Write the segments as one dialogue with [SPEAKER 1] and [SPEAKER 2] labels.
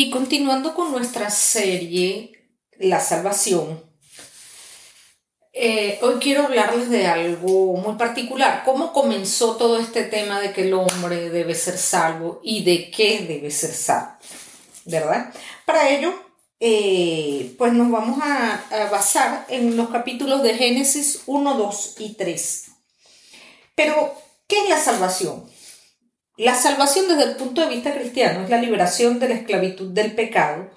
[SPEAKER 1] Y continuando con nuestra serie La Salvación, eh, hoy quiero hablarles de algo muy particular, cómo comenzó todo este tema de que el hombre debe ser salvo y de qué debe ser salvo, ¿verdad? Para ello, eh, pues nos vamos a, a basar en los capítulos de Génesis 1, 2 y 3. Pero, ¿qué es la salvación? La salvación desde el punto de vista cristiano es la liberación de la esclavitud del pecado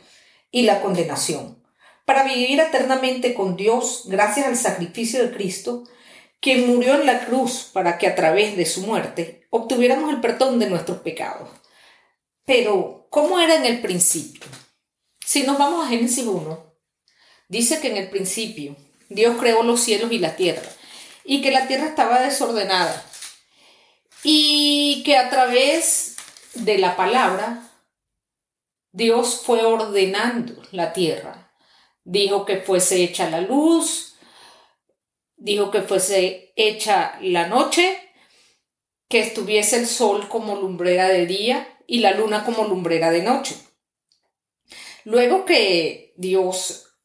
[SPEAKER 1] y la condenación, para vivir eternamente con Dios gracias al sacrificio de Cristo, quien murió en la cruz para que a través de su muerte obtuviéramos el perdón de nuestros pecados. Pero, ¿cómo era en el principio? Si nos vamos a Génesis 1, dice que en el principio Dios creó los cielos y la tierra, y que la tierra estaba desordenada y que a través de la palabra Dios fue ordenando la tierra. Dijo que fuese hecha la luz, dijo que fuese hecha la noche, que estuviese el sol como lumbrera de día y la luna como lumbrera de noche. Luego que Dios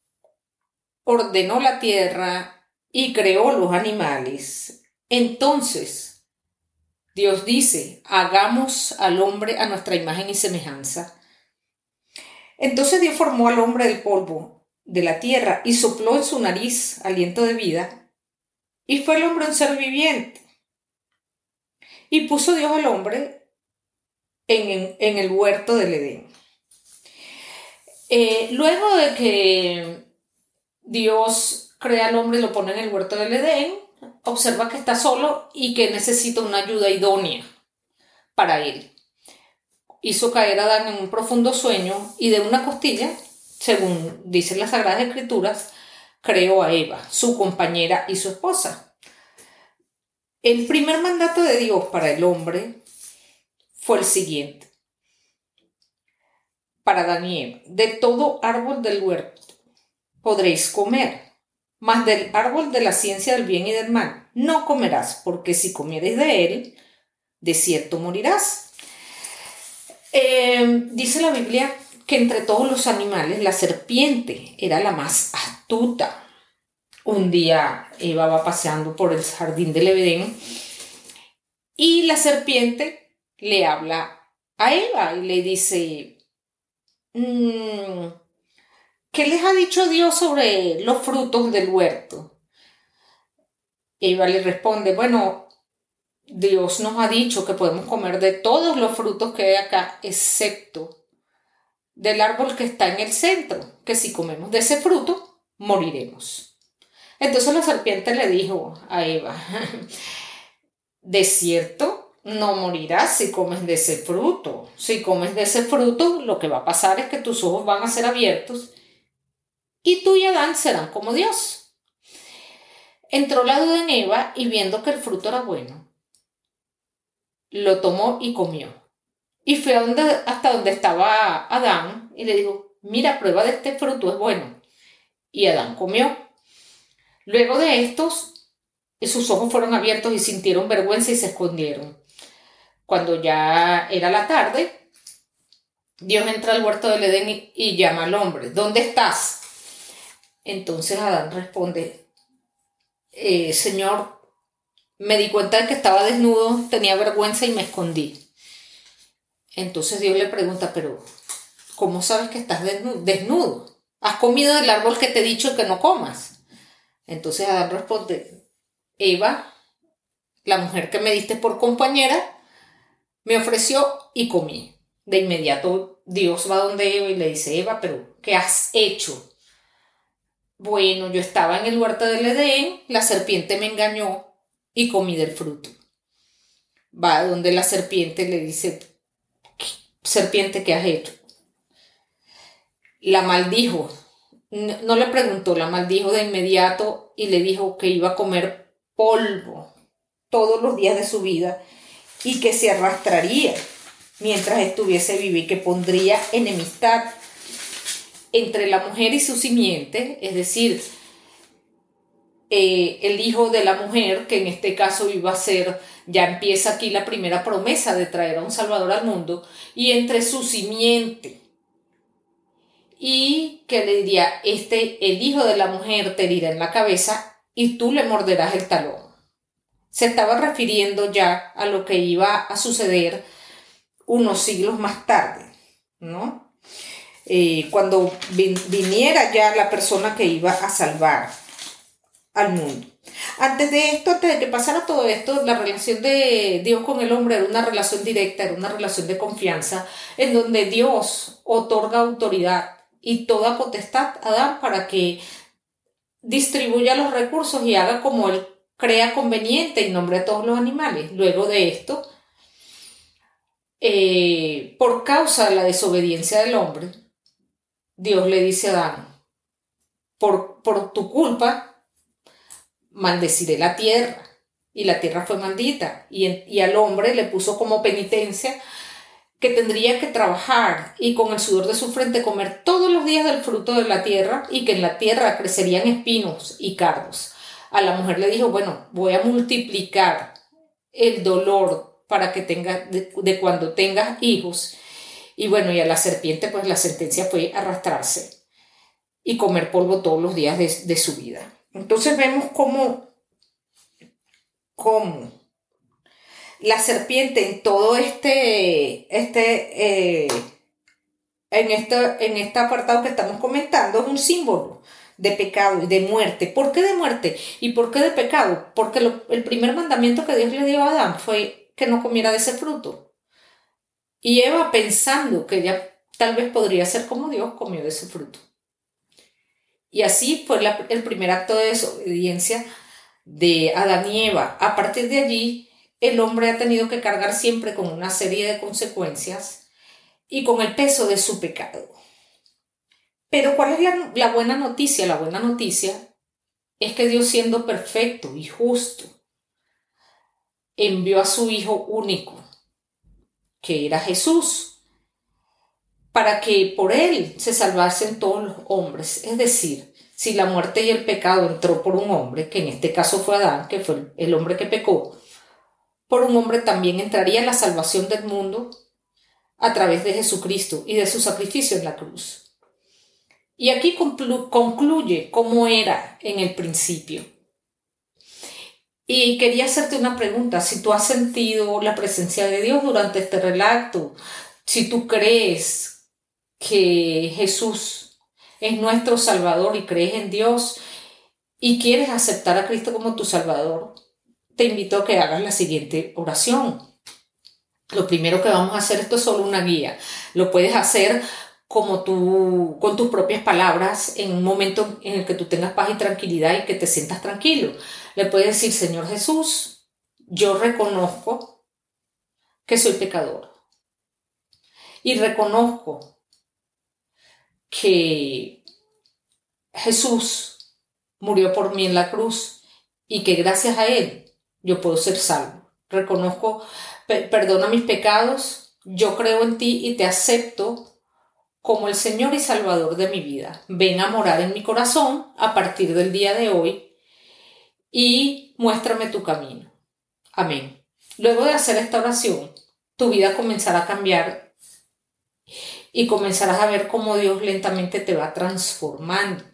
[SPEAKER 1] ordenó la tierra y creó los animales, entonces Dios dice, hagamos al hombre a nuestra imagen y semejanza. Entonces Dios formó al hombre del polvo de la tierra y sopló en su nariz aliento de vida, y fue el hombre un ser viviente. Y puso Dios al hombre en, el huerto del Edén. Eh, luego de que Dios crea al hombre y lo pone en el huerto del Edén, observa que está solo y que necesita una ayuda idónea para él. Hizo caer a Adán en un profundo sueño y de una costilla, según dicen las Sagradas Escrituras, creó a Eva, su compañera y su esposa. El primer mandato de Dios para el hombre fue el siguiente. Para Eva, de todo árbol del huerto podréis comer, mas del árbol de la ciencia del bien y del mal no comerás, porque si comieres de él, de cierto morirás. Eh, dice la Biblia que entre todos los animales la serpiente era la más astuta. Un día Eva va paseando por el jardín del Edén y la serpiente le habla a Eva y le dice, mm, ¿Qué les ha dicho Dios sobre los frutos del huerto? Eva le responde, bueno, Dios nos ha dicho que podemos comer de todos los frutos que hay acá, excepto del árbol que está en el centro, que si comemos de ese fruto, moriremos. Entonces la serpiente le dijo a Eva, de cierto, no morirás si comes de ese fruto. Si comes de ese fruto, lo que va a pasar es que tus ojos van a ser abiertos y tú y Adán serán como Dios. Entró la duda en Eva y viendo que el fruto era bueno, lo tomó y comió. Y fue hasta donde estaba Adán y le dijo, mira, prueba de este fruto, es bueno. Y Adán comió. Luego de estos, sus ojos fueron abiertos y sintieron vergüenza y se escondieron. Cuando ya era la tarde, Dios entra al huerto del Edén y, y llama al hombre, ¿dónde estás? Entonces Adán responde, eh, Señor, me di cuenta de que estaba desnudo, tenía vergüenza y me escondí. Entonces Dios le pregunta, pero ¿cómo sabes que estás desnudo? ¿Has comido del árbol que te he dicho que no comas? Entonces Adán responde, Eva, la mujer que me diste por compañera, me ofreció y comí. De inmediato Dios va donde Eva y le dice, Eva, pero ¿qué has hecho? Bueno, yo estaba en el huerto del Edén, la serpiente me engañó y comí del fruto. Va donde la serpiente le dice, serpiente, ¿qué has hecho? La maldijo. No, le preguntó, la maldijo de inmediato y le dijo que iba a comer polvo todos los días de su vida y que se arrastraría mientras estuviese vivo y que pondría enemistad entre la mujer y su simiente, es decir, eh, el hijo de la mujer, que en este caso iba a ser, ya empieza aquí la primera promesa de traer a un Salvador al mundo, y entre su simiente y que le diría, este, el hijo de la mujer te herirá en la cabeza y tú le morderás el talón. Se estaba refiriendo ya a lo que iba a suceder unos siglos más tarde, ¿no? Eh, cuando viniera ya la persona que iba a salvar al mundo. Antes de esto, antes de que pasara todo esto, la relación de Dios con el hombre era una relación directa, era una relación de confianza, en donde Dios otorga autoridad y toda potestad a Adán para que distribuya los recursos y haga como él crea conveniente en nombre de todos los animales. Luego de esto, eh, por causa de la desobediencia del hombre, Dios le dice a Adán, por, por tu culpa maldeciré la tierra. Y la tierra fue maldita. Y, y al hombre le puso como penitencia que tendría que trabajar y con el sudor de su frente comer todos los días del fruto de la tierra y que en la tierra crecerían espinos y cardos. A la mujer le dijo, bueno, voy a multiplicar el dolor para que tengas, de, cuando tengas hijos. Y bueno, y a la serpiente pues la sentencia fue arrastrarse y comer polvo todos los días de, de su vida. Entonces vemos cómo, cómo la serpiente en todo este, este, eh, en, este, en este apartado que estamos comentando es un símbolo de pecado y de muerte. ¿Por qué de muerte? ¿Y por qué de pecado? Porque el primer mandamiento que Dios le dio a Adán fue que no comiera de ese fruto. Y Eva, pensando que ella tal vez podría ser como Dios, comió de ese fruto. Y así fue el primer acto de desobediencia de Adán y Eva. A partir de allí, el hombre ha tenido que cargar siempre con una serie de consecuencias y con el peso de su pecado. Pero ¿cuál es la, la buena noticia? La buena noticia es que Dios siendo perfecto y justo, envió a su Hijo único, que era Jesús, para que por él se salvasen todos los hombres. Es decir, si la muerte y el pecado entró por un hombre, que en este caso fue Adán, que fue el hombre que pecó, por un hombre también entraría la salvación del mundo a través de Jesucristo y de su sacrificio en la cruz. Y aquí concluye cómo era en el principio. Y quería hacerte una pregunta, si tú has sentido la presencia de Dios durante este relato, si tú crees que Jesús es nuestro Salvador y crees en Dios y quieres aceptar a Cristo como tu Salvador, te invito a que hagas la siguiente oración. Lo primero que vamos a hacer, esto es solo una guía, lo puedes hacer como tú, con tus propias palabras, en un momento en el que tú tengas paz y tranquilidad y que te sientas tranquilo. Le puedes decir, Señor Jesús, yo reconozco que soy pecador. Y reconozco que Jesús murió por mí en la cruz y que gracias a Él yo puedo ser salvo. Reconozco, perdona mis pecados, yo creo en ti y te acepto como el Señor y Salvador de mi vida. Ven a morar en mi corazón a partir del día de hoy y muéstrame tu camino. Amén. Luego de hacer esta oración, tu vida comenzará a cambiar y comenzarás a ver cómo Dios lentamente te va transformando.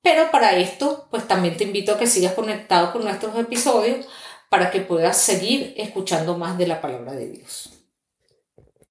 [SPEAKER 1] Pero para esto, pues también te invito a que sigas conectado con nuestros episodios para que puedas seguir escuchando más de la palabra de Dios.